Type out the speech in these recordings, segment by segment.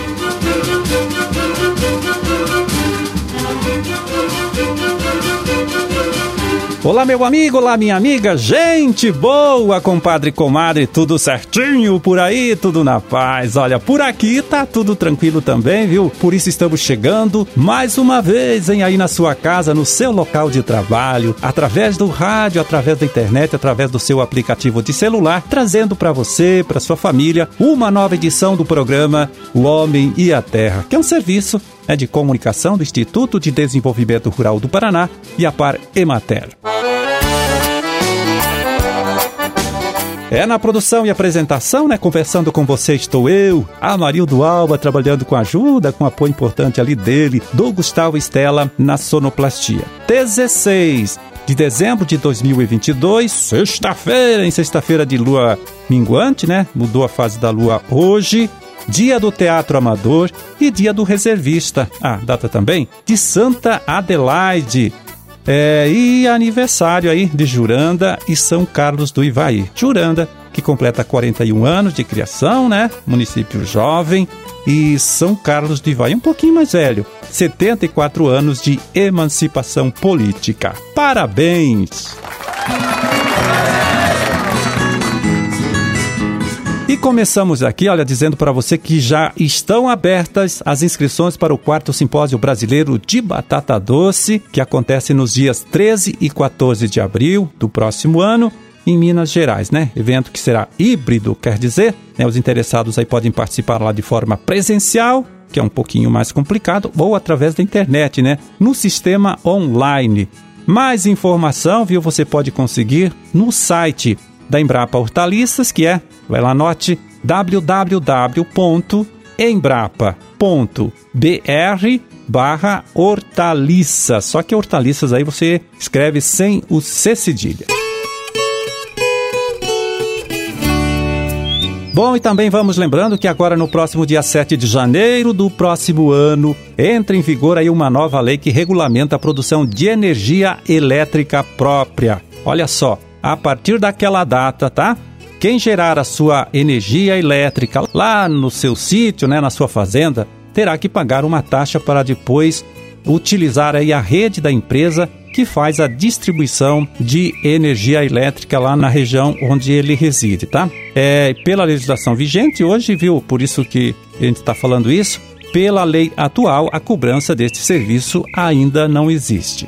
Thank you. Olá, meu amigo, olá, minha amiga, gente boa, compadre, comadre, tudo certinho por aí, tudo na paz. Olha, por aqui tá tudo tranquilo também, viu? Por isso estamos chegando mais uma vez em aí na sua casa, no seu local de trabalho, através do rádio, através da internet, através do seu aplicativo de celular, trazendo para você, para sua família, uma nova edição do programa O Homem e a Terra, que é um serviço é de comunicação do Instituto de Desenvolvimento Rural do Paraná e a Par Emater. É na produção e apresentação, né? Conversando com você estou eu, Amarildo Alba, trabalhando com ajuda, com apoio importante ali dele, do Gustavo Estela na sonoplastia. 16 de dezembro de 2022, sexta-feira, em sexta-feira de lua minguante, né? Mudou a fase da lua hoje. Dia do Teatro Amador e Dia do Reservista. Ah, data também de Santa Adelaide. É, e aniversário aí de Juranda e São Carlos do Ivaí. Juranda, que completa 41 anos de criação, né? Município jovem. E São Carlos do Ivaí, um pouquinho mais velho, 74 anos de emancipação política. Parabéns! Começamos aqui, olha, dizendo para você que já estão abertas as inscrições para o quarto simpósio brasileiro de batata doce, que acontece nos dias 13 e 14 de abril do próximo ano em Minas Gerais, né? Evento que será híbrido, quer dizer, né? Os interessados aí podem participar lá de forma presencial, que é um pouquinho mais complicado, ou através da internet, né? No sistema online. Mais informação, viu, você pode conseguir no site da Embrapa Hortaliças, que é, vai lá, anote, www.embrapa.br barra hortaliças. Só que hortaliças aí você escreve sem o C cedilha. Bom, e também vamos lembrando que agora no próximo dia 7 de janeiro do próximo ano entra em vigor aí uma nova lei que regulamenta a produção de energia elétrica própria. Olha só, a partir daquela data, tá? Quem gerar a sua energia elétrica lá no seu sítio, né, na sua fazenda, terá que pagar uma taxa para depois utilizar aí a rede da empresa que faz a distribuição de energia elétrica lá na região onde ele reside, tá? É, pela legislação vigente hoje, viu? Por isso que a gente está falando isso. Pela lei atual, a cobrança deste serviço ainda não existe.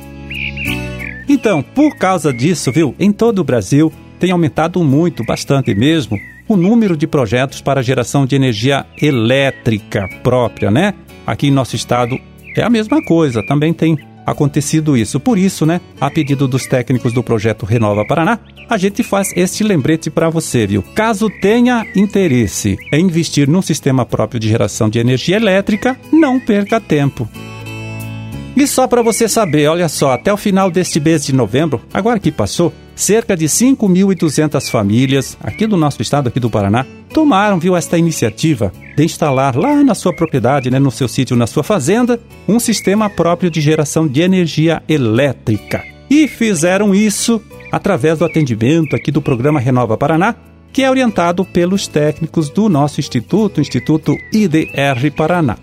Então, por causa disso, viu, em todo o Brasil tem aumentado muito, bastante mesmo, o número de projetos para geração de energia elétrica própria, né? Aqui em nosso estado é a mesma coisa, também tem acontecido isso. Por isso, né, a pedido dos técnicos do projeto Renova Paraná, a gente faz este lembrete para você, viu? Caso tenha interesse em investir num sistema próprio de geração de energia elétrica, não perca tempo. E só para você saber, olha só, até o final deste mês de novembro, agora que passou, cerca de 5.200 famílias aqui do nosso estado, aqui do Paraná, tomaram, viu, esta iniciativa de instalar lá na sua propriedade, né, no seu sítio, na sua fazenda, um sistema próprio de geração de energia elétrica. E fizeram isso através do atendimento aqui do programa Renova Paraná, que é orientado pelos técnicos do nosso instituto, Instituto IDR Paraná.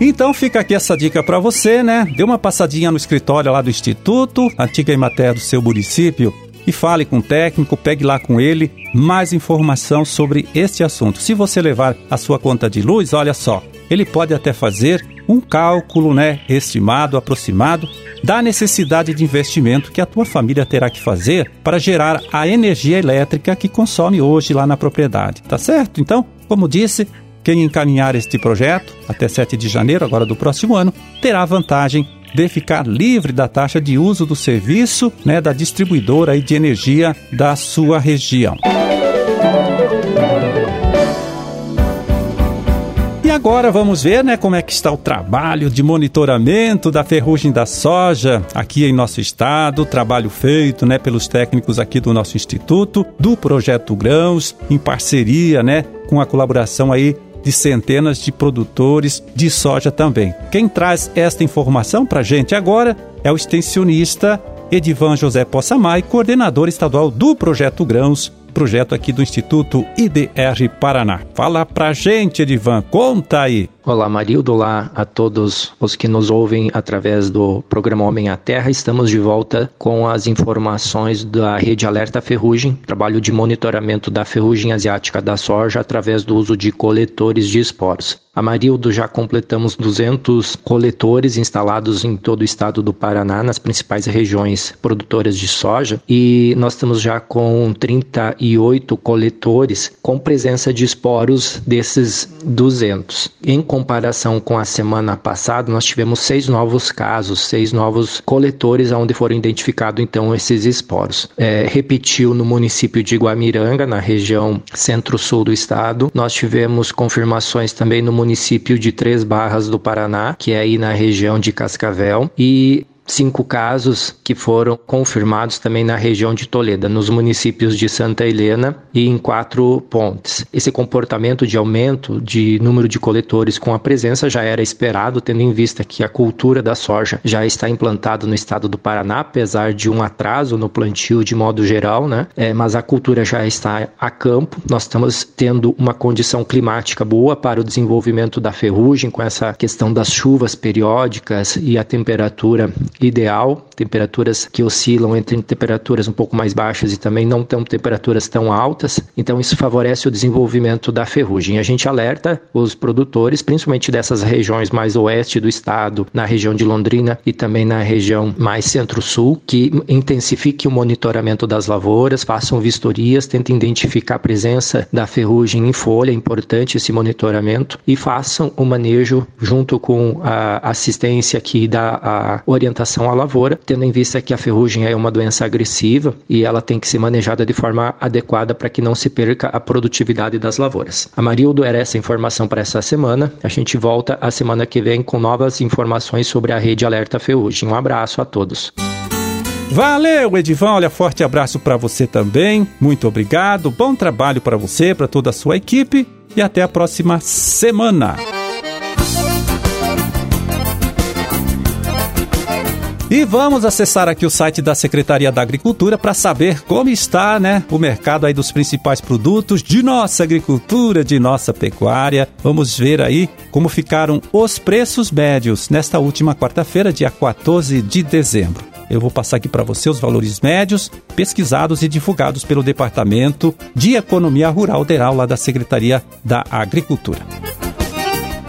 Então fica aqui essa dica para você, né? Dê uma passadinha no escritório lá do Instituto, antiga Imater do seu município, e fale com o técnico, pegue lá com ele mais informação sobre este assunto. Se você levar a sua conta de luz, olha só, ele pode até fazer um cálculo, né, estimado, aproximado da necessidade de investimento que a tua família terá que fazer para gerar a energia elétrica que consome hoje lá na propriedade, tá certo? Então, como disse, quem encaminhar este projeto até 7 de janeiro, agora do próximo ano, terá vantagem de ficar livre da taxa de uso do serviço né, da distribuidora de energia da sua região. E agora vamos ver né, como é que está o trabalho de monitoramento da ferrugem da soja aqui em nosso estado, trabalho feito né, pelos técnicos aqui do nosso instituto, do Projeto Grãos, em parceria né, com a colaboração aí de centenas de produtores de soja também. Quem traz esta informação para a gente agora é o extensionista Edivan José Possamay, coordenador estadual do Projeto Grãos, projeto aqui do Instituto IDR Paraná. Fala pra gente, Edivan, conta aí. Olá, Marildo. Olá a todos os que nos ouvem através do programa Homem à Terra. Estamos de volta com as informações da Rede Alerta Ferrugem, trabalho de monitoramento da ferrugem asiática da soja através do uso de coletores de esporos. A Marildo já completamos 200 coletores instalados em todo o estado do Paraná, nas principais regiões produtoras de soja, e nós estamos já com 38 coletores com presença de esporos desses 200. Em comparação com a semana passada, nós tivemos seis novos casos, seis novos coletores onde foram identificados então esses esporos. É, repetiu no município de Guamiranga, na região centro-sul do estado. Nós tivemos confirmações também no município de Três Barras do Paraná, que é aí na região de Cascavel, e cinco casos que foram confirmados também na região de Toledo, nos municípios de Santa Helena e em Quatro Pontes. Esse comportamento de aumento de número de coletores com a presença já era esperado, tendo em vista que a cultura da soja já está implantada no estado do Paraná, apesar de um atraso no plantio de modo geral, né? É, mas a cultura já está a campo. Nós estamos tendo uma condição climática boa para o desenvolvimento da ferrugem, com essa questão das chuvas periódicas e a temperatura ideal, temperaturas que oscilam entre temperaturas um pouco mais baixas e também não tão temperaturas tão altas. Então isso favorece o desenvolvimento da ferrugem. A gente alerta os produtores, principalmente dessas regiões mais oeste do estado, na região de Londrina e também na região mais centro-sul, que intensifique o monitoramento das lavouras, façam vistorias, tentem identificar a presença da ferrugem em folha, é importante esse monitoramento, e façam o manejo junto com a assistência que dá a orientação relação à lavoura, tendo em vista que a ferrugem é uma doença agressiva e ela tem que ser manejada de forma adequada para que não se perca a produtividade das lavouras. A Marildo era essa informação para essa semana. A gente volta a semana que vem com novas informações sobre a rede Alerta Ferrugem. Um abraço a todos. Valeu, Edivan. Olha, forte abraço para você também. Muito obrigado. Bom trabalho para você, para toda a sua equipe e até a próxima semana. E vamos acessar aqui o site da Secretaria da Agricultura para saber como está, né, o mercado aí dos principais produtos de nossa agricultura, de nossa pecuária. Vamos ver aí como ficaram os preços médios nesta última quarta-feira, dia 14 de dezembro. Eu vou passar aqui para você os valores médios pesquisados e divulgados pelo Departamento de Economia Rural Deral lá da Secretaria da Agricultura.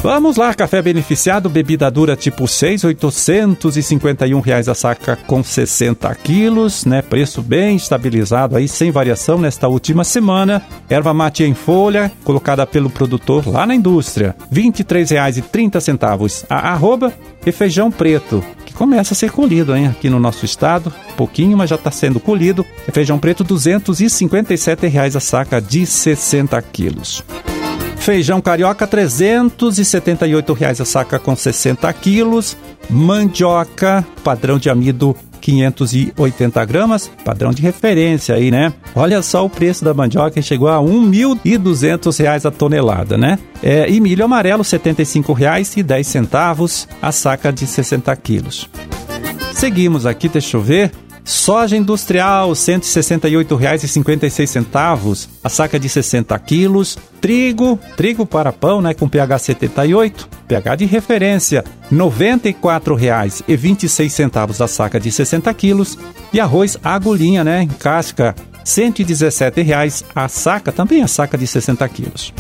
Vamos lá, café beneficiado, bebida dura tipo 6, 851 reais a saca com 60 quilos, né? Preço bem estabilizado aí, sem variação nesta última semana. Erva mate em folha, colocada pelo produtor lá na indústria, R$ 23,30 a arroba. E feijão preto, que começa a ser colhido hein, aqui no nosso estado, pouquinho, mas já está sendo colhido. É feijão preto, 257 reais a saca de 60 quilos. Feijão carioca, 378 reais a saca com 60 quilos. Mandioca, padrão de amido 580 gramas, padrão de referência aí, né? Olha só o preço da mandioca, chegou a R$ 1.200 a tonelada, né? É, e milho amarelo, R$ 75,10 a saca de 60 quilos. Seguimos aqui, deixa eu ver. Soja industrial, R$ 168,56, a saca de 60 quilos. Trigo, trigo para pão, né, com pH 78, pH de referência, R$ 94,26 a saca de 60 quilos. E arroz agulhinha, né, em casca, R$ 117,00 a saca, também a saca de 60 quilos.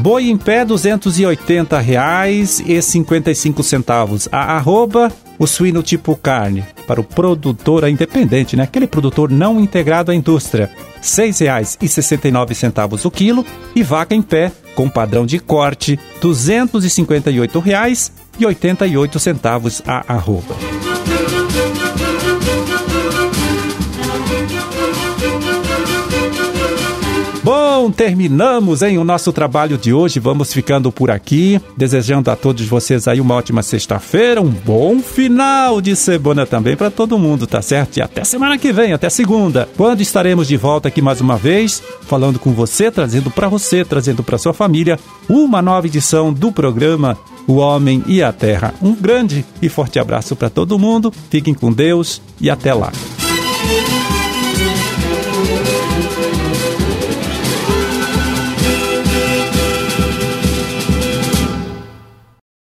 Boi em pé, R$ 280,55 a arroba o suíno tipo carne para o produtor independente, né? aquele produtor não integrado à indústria, R$ 6,69 o quilo e vaca em pé com padrão de corte, R$ 258,88 a arroba. Bom, terminamos em o nosso trabalho de hoje. Vamos ficando por aqui, desejando a todos vocês aí uma ótima sexta-feira, um bom final de semana também para todo mundo, tá certo? E até semana que vem, até segunda, quando estaremos de volta aqui mais uma vez, falando com você, trazendo para você, trazendo para sua família uma nova edição do programa O Homem e a Terra. Um grande e forte abraço para todo mundo. Fiquem com Deus e até lá.